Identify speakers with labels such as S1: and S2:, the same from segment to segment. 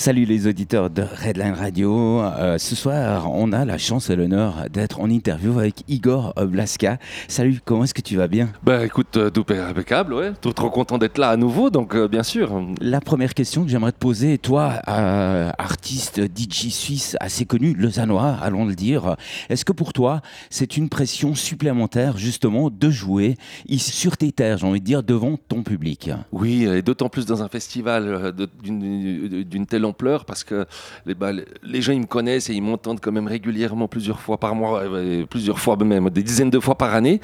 S1: Salut les auditeurs de Redline Radio. Euh, ce soir, on a la chance et l'honneur d'être en interview avec Igor Blaska. Salut, comment est-ce que tu vas bien?
S2: Bah écoute, euh, tout est impeccable, ouais. Tout trop content d'être là à nouveau, donc euh, bien sûr.
S1: La première question que j'aimerais te poser, toi, artiste DJ suisse assez connu, lausannois, allons le dire, est-ce que pour toi, c'est une pression supplémentaire justement de jouer ici sur tes terres, j'ai envie de dire, devant ton public?
S2: Oui, et d'autant plus dans un festival d'une telle pleure parce que les, bah, les gens ils me connaissent et ils m'entendent quand même régulièrement plusieurs fois par mois, plusieurs fois même, des dizaines de fois par année.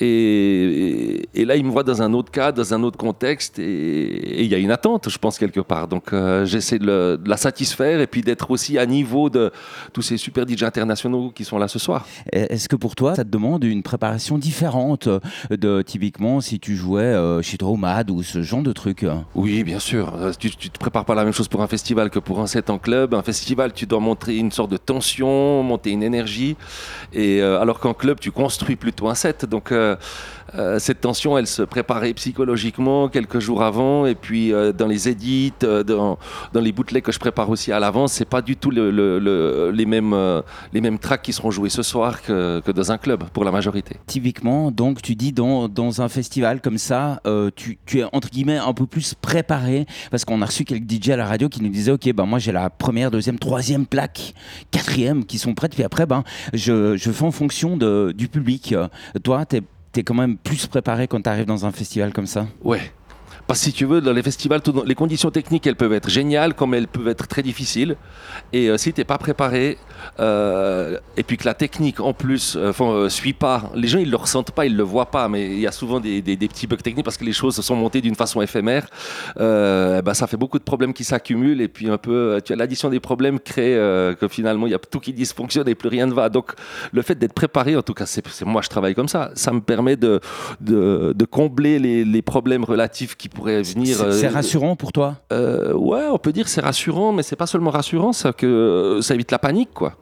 S2: Et, et, là, ils me voient dans un autre cadre, dans un autre contexte et il y a une attente, je pense, quelque part. Donc euh, j'essaie de, la satisfaire et puis d'être aussi à niveau de tous ces super DJ internationaux qui sont là ce soir.
S1: Est-ce que pour toi, ça te demande une préparation différente de typiquement si tu jouais euh, chez Dromad ou ce genre de truc?
S2: Oui, bien sûr. Tu, tu te prépares pas la même chose pour un festival que pour un set en club. Un festival, tu dois montrer une sorte de tension, monter une énergie. Et euh, alors qu'en club, tu construis plutôt un set. Donc euh, euh, cette tension, elle se préparait psychologiquement quelques jours avant, et puis dans les édits, dans, les bootlegs que je prépare aussi à l'avance, c'est pas du tout le, les mêmes les mêmes tracks qui seront joués ce soir que, dans un club pour la majorité.
S1: Typiquement, donc tu dis dans, dans un festival comme ça, tu, es entre guillemets un peu plus préparé parce qu'on a reçu quelques DJ à la radio qui nous disaient ok ben moi j'ai la première, deuxième, troisième plaque, quatrième qui sont prêtes, puis après ben je, je fais en fonction de, du public. Toi, tu es quand même plus préparé quand tu arrives dans un festival comme ça?
S2: Ouais, parce que si tu veux, dans les festivals, les conditions techniques, elles peuvent être géniales comme elles peuvent être très difficiles. Et euh, si tu n'es pas préparé, euh, et puis que la technique en plus ne euh, suit pas, les gens ils le ressentent pas, ils le voient pas, mais il y a souvent des, petits bugs techniques parce que les choses se sont montées d'une façon éphémère. bah, ça fait beaucoup de problèmes qui s'accumulent et puis un peu, tu as l'addition des problèmes crée que finalement il y a tout qui dysfonctionne et plus rien ne va. Donc le fait d'être préparé, en tout cas, c'est moi je travaille comme ça, ça me permet de, combler les problèmes relatifs qui pourrait venir.
S1: C'est euh, rassurant pour toi?
S2: euh, Ouais, on peut dire c'est rassurant, mais c'est pas seulement rassurant, ça que ça évite la panique, quoi.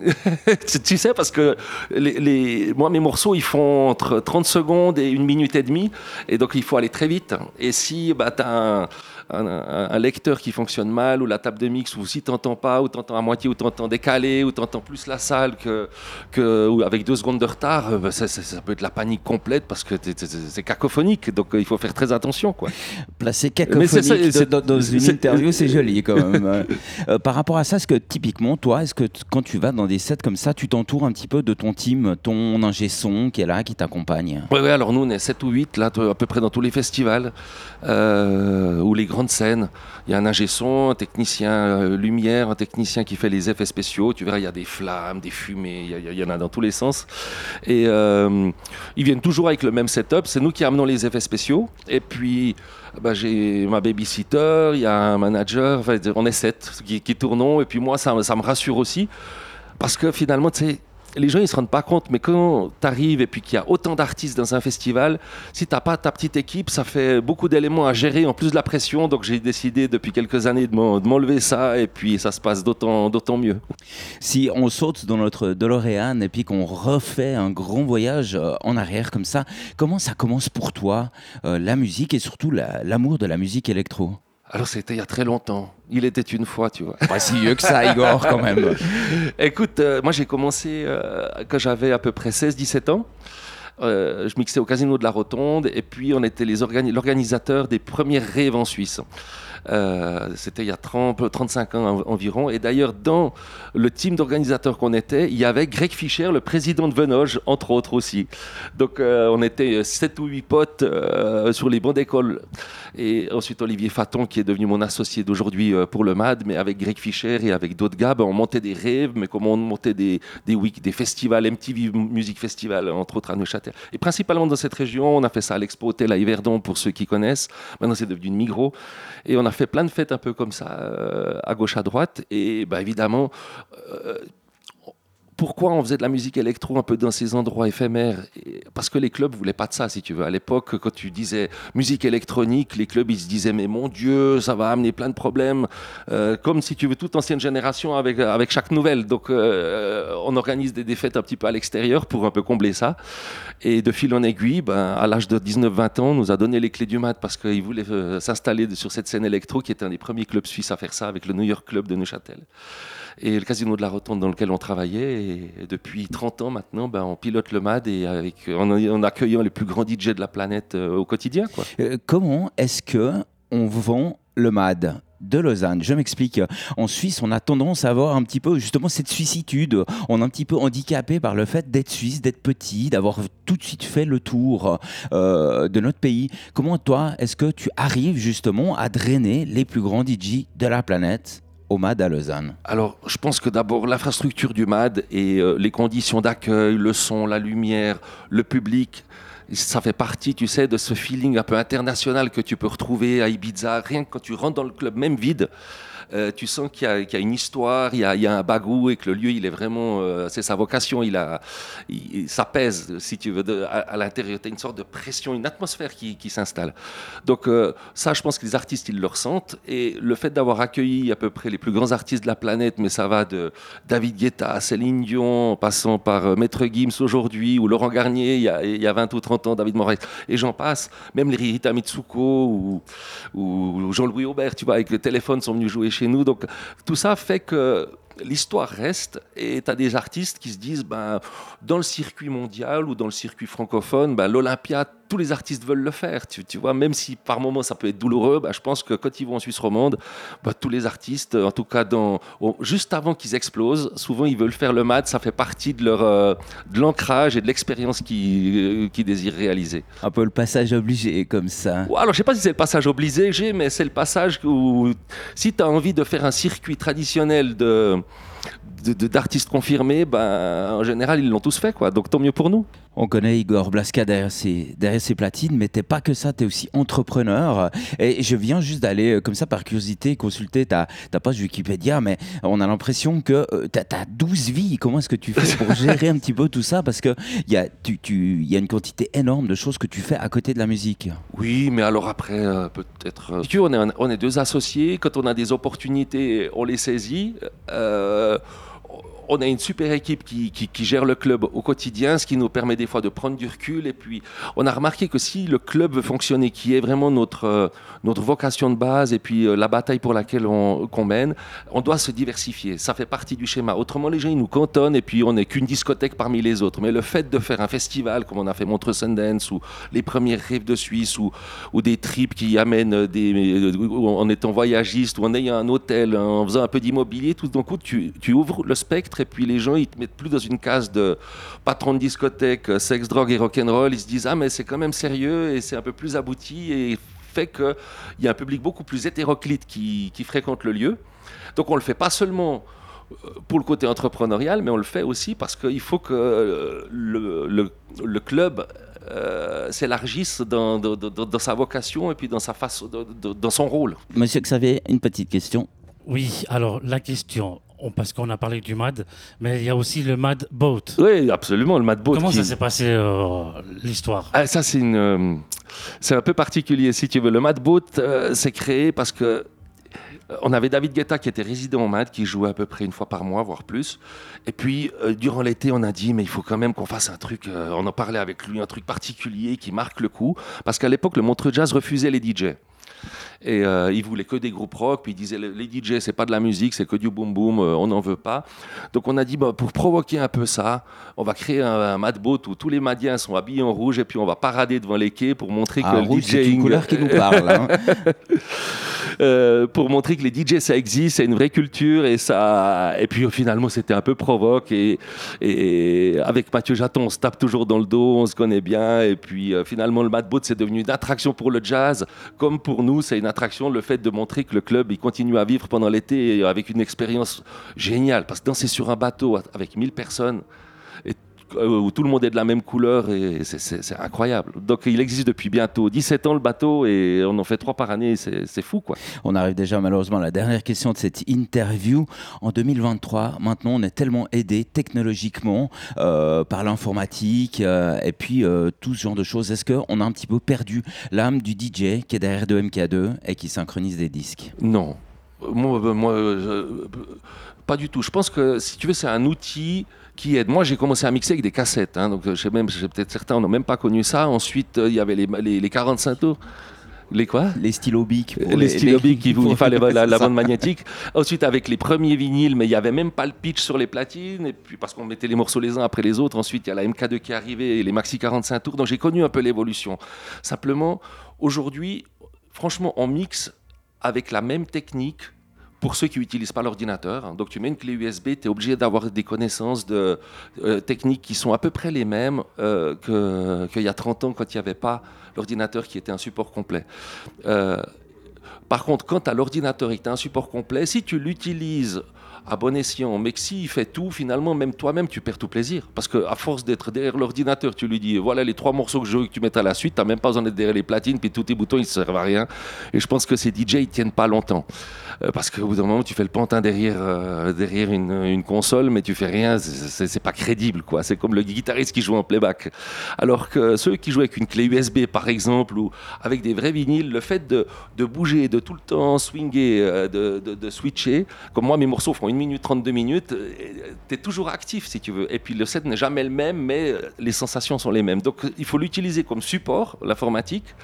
S2: tu sais, parce que les, moi, mes morceaux, ils font entre 30 secondes et une minute et demie, et donc il faut aller très vite. Et si bah, tu as un, un, lecteur qui fonctionne mal, ou la table de mix, ou si tu n'entends pas, ou tu entends à moitié, ou tu entends décalé, ou tu entends plus la salle que, que ou avec deux secondes de retard, euh, bah, ça, peut être la panique complète parce que c'est cacophonique. Donc euh, il faut faire très attention. Quoi.
S1: Placer cacophonique dans, une interview, c'est joli quand même. Euh, par rapport à ça, est-ce que typiquement, toi, est-ce que quand tu vas dans des sets comme ça, tu t'entoures un petit peu de ton team, ton ingé son qui est là, qui t'accompagne?
S2: Oui, ouais, alors nous, on est 7 ou 8 là, à peu près dans tous les festivals euh, ou les grandes scènes. Il y a un ingé son, un technicien euh, lumière, un technicien qui fait les effets spéciaux. Tu verras, il y a des flammes, des fumées, il y, en a dans tous les sens. Et euh, ils viennent toujours avec le même setup. C'est nous qui amenons les effets spéciaux. Et puis, bah, j'ai ma babysitter, il y a un manager. on est sept qui, qui tournons. Et puis moi, ça, ça me rassure aussi. Parce que finalement, tu sais, les gens ils se rendent pas compte, mais quand tu arrives et puis qu'il y a autant d'artistes dans un festival, si tu n'as pas ta petite équipe, ça fait beaucoup d'éléments à gérer, en plus de la pression. Donc j'ai décidé depuis quelques années de m'enlever ça et puis ça se passe d'autant mieux.
S1: Si on saute dans notre DeLorean et puis qu'on refait un grand voyage euh, en arrière comme ça, comment ça commence pour toi euh, la musique et surtout l'amour de la musique électro?
S2: Alors c'était il y a très longtemps. Il était une fois, tu vois.
S1: Pas si vieux que ça, Igor, quand même.
S2: Écoute, euh, moi j'ai commencé euh, quand j'avais à peu près 16-17 ans. Euh, je mixais au Casino de la Rotonde et puis on était l'organisateur des premières rêves en Suisse. Euh, c'était il y a 30, 35 ans environ. Et d'ailleurs, dans le team d'organisateurs qu'on était, il y avait Greg Fischer, le président de Venoge, entre autres aussi. Donc euh, on était 7 ou 8 potes euh, sur les bancs d'école. Et ensuite Olivier Faton, qui est devenu mon associé d'aujourd'hui pour le MAD, mais avec Greg Fischer et avec d'autres gars, ben, on montait des rêves, mais comment on montait des, des week, des festivals, MTV Music Festival, entre autres à Neuchâtel. Et principalement dans cette région, on a fait ça à l'Expo Hotel à Yverdon, pour ceux qui connaissent. Maintenant, c'est devenu une Migros. Et on a fait plein de fêtes un peu comme ça, euh, à gauche, à droite. Et bah, évidemment, euh, pourquoi on faisait de la musique électro un peu dans ces endroits éphémères Parce que les clubs voulaient pas de ça, si tu veux. À l'époque, quand tu disais musique électronique, les clubs, ils se disaient, mais mon Dieu, ça va amener plein de problèmes. Euh, comme si tu veux toute ancienne génération avec, chaque nouvelle. Donc, euh, on organise des, défaites un petit peu à l'extérieur pour un peu combler ça. Et de fil en aiguille, ben, à l'âge de 19-20 ans, on nous a donné les clés du mat parce qu'il voulait euh, s'installer sur cette scène électro qui est un des premiers clubs suisses à faire ça avec le New York Club de Neuchâtel et le casino de la Rotonde dans lequel on travaillait. Et depuis 30 ans maintenant, ben, on pilote le MAD et avec, en, accueillant les plus grands DJ de la planète euh, au quotidien.
S1: Euh, comment est-ce que on vend le MAD de Lausanne? Je m'explique. En Suisse, on a tendance à avoir un petit peu justement cette suissitude. On est un petit peu handicapé par le fait d'être suisse, d'être petit, d'avoir tout de suite fait le tour euh, de notre pays. Comment toi, est-ce que tu arrives justement à drainer les plus grands DJ de la planète? Au MAD à Lausanne
S2: Alors, je pense que d'abord, l'infrastructure du MAD et euh, les conditions d'accueil, le son, la lumière, le public, ça fait partie, tu sais, de ce feeling un peu international que tu peux retrouver à Ibiza. Rien que quand tu rentres dans le club, même vide, euh, tu sens qu'il y, a une histoire, il y a, un bagou et que le lieu, il est vraiment, euh, c'est sa vocation, il a, ça pèse, si tu veux, à, l'intérieur. Tu as une sorte de pression, une atmosphère qui, s'installe. Donc euh, ça, je pense que les artistes, ils le ressentent. Et le fait d'avoir accueilli à peu près les plus grands artistes de la planète, mais ça va de David Guetta, Céline Dion, en passant par Maître Gims aujourd'hui, ou Laurent Garnier, il y, a, il y a 20 ou 30 ans, David Moraes, et j'en passe, même les Rita Mitsuko ou, ou Jean-Louis Aubert, tu vois, avec le téléphone, sont venus jouer chez nous. Donc tout ça fait que l'histoire reste et tu as des artistes qui se disent ben, dans le circuit mondial ou dans le circuit francophone, ben, l'Olympia, tous les artistes veulent le faire. Tu, tu, vois, même si par moments ça peut être douloureux, ben, je pense que quand ils vont en Suisse romande, ben, tous les artistes, en tout cas dans, juste avant qu'ils explosent, souvent ils veulent faire le mat, ça fait partie de leur euh, de l'ancrage et de l'expérience qu'ils euh, qui désirent réaliser.
S1: Un peu le passage obligé comme ça.
S2: alors je sais pas si c'est le passage obligé, mais c'est le passage où si tu as envie de faire un circuit traditionnel de d'artistes confirmés, ben, en général, ils l'ont tous fait. Quoi. Donc tant mieux pour nous.
S1: On connaît Igor Blaska derrière ses, derrière ses platines, mais t'es pas que ça, tu es aussi entrepreneur. Et je viens juste d'aller, euh, comme ça, par curiosité, consulter ta, ta page Wikipédia, mais on a l'impression que euh, tu as, 12 vies. Comment est-ce que tu fais pour gérer un petit peu tout ça? Parce qu'il y, a, tu, tu, y a une quantité énorme de choses que tu fais à côté de la musique.
S2: Oui, mais alors après, euh, peut-être... on, est, on est deux associés. Quand on a des opportunités, on les saisit on a une super équipe qui, gère le club au quotidien, ce qui nous permet des fois de prendre du recul. Et puis, on a remarqué que si le club veut fonctionner, qui est vraiment notre, euh, notre vocation de base et puis euh, la bataille pour laquelle on mène, on doit se diversifier. Ça fait partie du schéma. Autrement, les gens, ils nous cantonnent et puis on n'est qu'une discothèque parmi les autres. Mais le fait de faire un festival, comme on a fait Montreux Sundance ou les premières rives de Suisse ou, ou des trips qui amènent des, en étant voyagiste ou en ayant un hôtel, en faisant un peu d'immobilier, tout d'un coup, tu ouvres le spectre et puis les gens, ils te mettent plus dans une case de patron de discothèque, euh, sexe, drogue et rock'n'roll. Ils se disent, ah, mais c'est quand même sérieux et c'est un peu plus abouti et fait qu'il y a un public beaucoup plus hétéroclite qui, fréquente le lieu. Donc on le fait pas seulement euh, pour le côté entrepreneurial, mais on le fait aussi parce qu'il faut que euh, le, club s'élargisse dans, dans, sa vocation et puis dans, sa face, dans son rôle.
S1: Monsieur Xavier, une petite question.
S3: Oui, alors la question, parce qu'on a parlé du MAD, mais il y a aussi le MAD Boat.
S2: Oui, absolument, le MAD Boat.
S3: Comment ça s'est passé euh, l'histoire?
S2: Ah, Ça, c'est une, euh, c'est un peu particulier, si tu veux. Le MAD Boat euh, s'est créé parce que on avait David Guetta qui était résident au MAD, qui jouait à peu près une fois par mois, voire plus. Et puis, durant l'été, on a dit, mais il faut quand même qu'on fasse un truc, on en parlait avec lui, un truc particulier qui marque le coup. Parce qu'à l'époque, le Montreux Jazz refusait les DJ. Et euh, il voulait que des groupes rock. Puis il disait les DJ, c'est pas de la musique, c'est que du boom boom, euh, on n'en veut pas. Donc on a dit bah, pour provoquer un peu ça, on va créer un, un boat où tous les Madiens sont habillés en rouge et puis on va parader devant les quais pour montrer ah, que le
S1: C'est une couleur qui nous parle. Hein.
S2: Euh, pour montrer que les DJ ça existe, c'est une vraie culture et ça. Et puis finalement c'était un peu provoque et, avec Mathieu Jaton on se tape toujours dans le dos, on se connaît bien et puis finalement le Mad Boat c'est devenu une attraction pour le jazz comme pour nous c'est une attraction, le fait de montrer que le club il continue à vivre pendant l'été avec une expérience géniale. Parce que danser sur un bateau avec 1000 personnes, et euh, où tout le monde est de la même couleur et c'est incroyable. Donc il existe depuis bientôt 17 ans le bateau et on en fait trois par année, c'est fou quoi.
S1: On arrive déjà malheureusement à la dernière question de cette interview. En 2023, maintenant on est tellement aidé technologiquement euh, par l'informatique euh, et puis tout ce genre de choses. Est-ce qu'on a un petit peu perdu l'âme du DJ qui est derrière de MK2 et qui synchronise des disques?
S2: Non. Moi, moi pas du tout. Je pense que si tu veux, c'est un outil qui. Moi, j'ai commencé à mixer avec des cassettes. Hein, donc, je même, peut-être certains n'ont même pas connu ça. Ensuite, euh, il y avait les, les, 45 tours. Les quoi?
S1: Les stylos bic.
S2: Les, les stylos bic qui vous fallait la, la, bande magnétique. Ensuite, avec les premiers vinyles, mais il n'y avait même pas le pitch sur les platines. Et puis, parce qu'on mettait les morceaux les uns après les autres. Ensuite, il y a la MK2 qui est arrivée et les maxi 45 tours. Donc, j'ai connu un peu l'évolution. Simplement, aujourd'hui, franchement, on mixe avec la même technique pour ceux qui n'utilisent pas l'ordinateur. Donc tu mets une clé USB, tu es obligé d'avoir des connaissances de, euh, techniques qui sont à peu près les mêmes euh, qu'il y a 30 ans quand il n'y avait pas l'ordinateur qui était un support complet. Euh, par contre, quand tu as l'ordinateur et que tu as un support complet, si tu l'utilises à bon escient. Que s'il fait tout, finalement, même toi-même, tu perds tout plaisir. Parce qu'à force d'être derrière l'ordinateur, tu lui dis voilà les trois morceaux que je veux que tu mettes à la suite, tu n'as même pas besoin d'être derrière les platines, puis tous tes boutons, ils ne servent à rien. Et je pense que ces DJ, ils tiennent pas longtemps. Euh, parce qu'au bout d'un moment, tu fais le pantin derrière, euh, derrière une, console, mais tu fais rien, c'est pas crédible. quoi. C'est comme le guitariste qui joue en playback. Alors que ceux qui jouent avec une clé USB, par exemple, ou avec des vrais vinyles, le fait de, bouger, de tout le temps swinger, euh, de switcher, comme moi, mes morceaux font une minute, 32 minutes, euh, tu es toujours actif si tu veux. Et puis le set n'est jamais le même, mais les sensations sont les mêmes. Donc il faut l'utiliser comme support, l'informatique.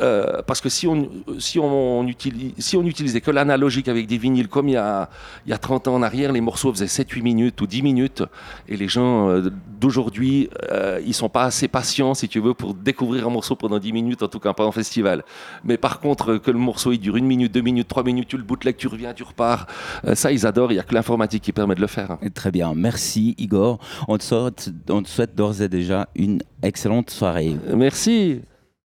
S2: Euh, parce que si on, si, on utilise, si on utilisait que l'analogique avec des vinyles comme il y, a, il y a 30 ans en arrière, les morceaux faisaient 7-8 minutes ou 10 minutes. Et les gens euh, d'aujourd'hui, euh, ils sont pas assez patients, si tu veux, pour découvrir un morceau pendant 10 minutes, en tout cas pas en festival. Mais par contre, que le morceau il dure 1 minute, 2 minutes, 3 minutes, tu le bootleg, tu reviens, tu repars, ça ils adorent. Il n'y a que l'informatique qui permet de le faire.
S1: Très bien, merci Igor. On te souhaite, on te souhaite d'ores et déjà une excellente soirée.
S2: Merci.